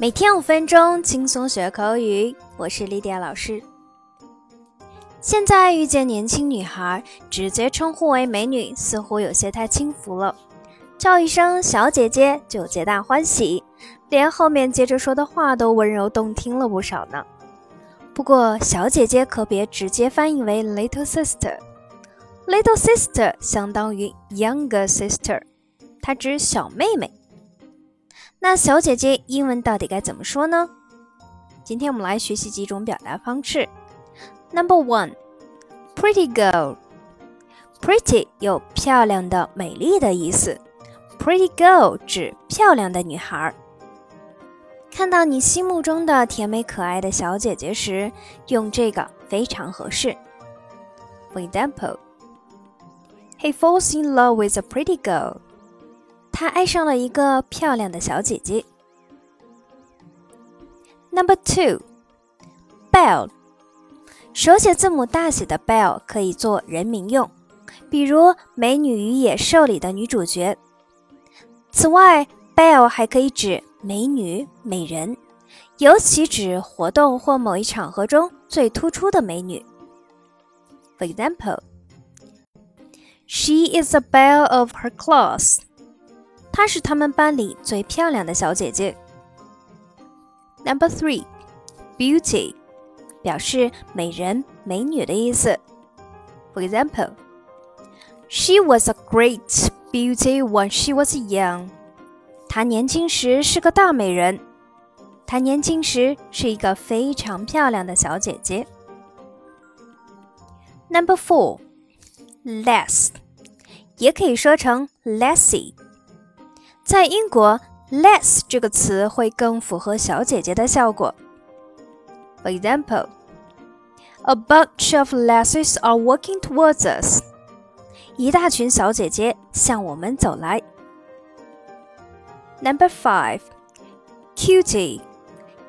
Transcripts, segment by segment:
每天五分钟，轻松学口语。我是莉迪亚老师。现在遇见年轻女孩，直接称呼为美女，似乎有些太轻浮了。叫一声小姐姐就皆大欢喜，连后面接着说的话都温柔动听了不少呢。不过，小姐姐可别直接翻译为 little sister。little sister 相当于 younger sister，它指小妹妹。那小姐姐英文到底该怎么说呢？今天我们来学习几种表达方式。Number one，pretty girl。pretty 有漂亮的、美丽的意思。pretty girl 指漂亮的女孩。看到你心目中的甜美可爱的小姐姐时，用这个非常合适。For example，he falls in love with a pretty girl。他爱上了一个漂亮的小姐姐。Number two, bell，手写字母大写的 bell 可以做人名用，比如《美女与野兽》里的女主角。此外，bell 还可以指美女、美人，尤其指活动或某一场合中最突出的美女。For example，She is a belle of her class。她是他们班里最漂亮的小姐姐。Number three, beauty，表示美人、美女的意思。For example, she was a great beauty when she was young。她年轻时是个大美人。她年轻时是一个非常漂亮的小姐姐。Number four, less，也可以说成 lessy。在英国，less 这个词会更符合小姐姐的效果。For example, a bunch of lasses are walking towards us. 一大群小姐姐向我们走来。Number five, cutie，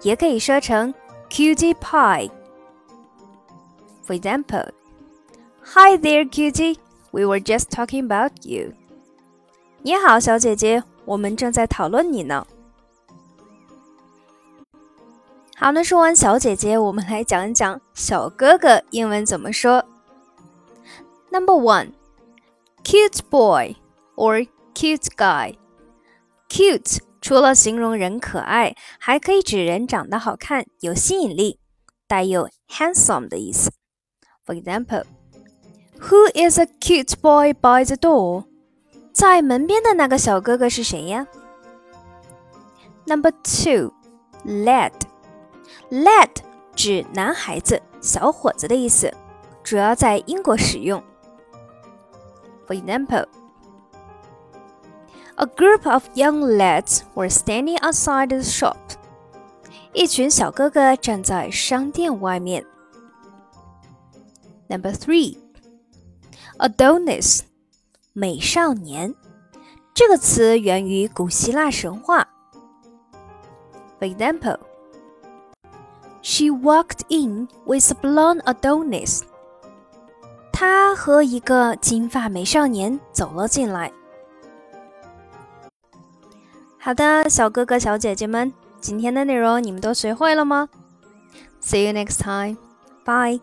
也可以说成 cutie pie。For example, Hi there, cutie. We were just talking about you. 你好，小姐姐。 我们正在讨论你呢。好，那说完小姐姐，我们来讲一讲小哥哥英文怎么说。Number one, cute boy or cute guy. Cute 除了形容人可爱，还可以指人长得好看、有吸引力，带有 handsome 的意思。For example, Who is a cute boy by the door? 在门边的那个小哥哥是谁呀？Number two, lad. Lad 指男孩子、小伙子的意思，主要在英国使用。For example, a group of young lads were standing outside the shop. 一群小哥哥站在商店外面。Number three, Adonis. 美少年这个词源于古希腊神话。For example, she walked in with a blonde Adonis. 她和一个金发美少年走了进来。好的，小哥哥小姐姐们，今天的内容你们都学会了吗？See you next time. Bye.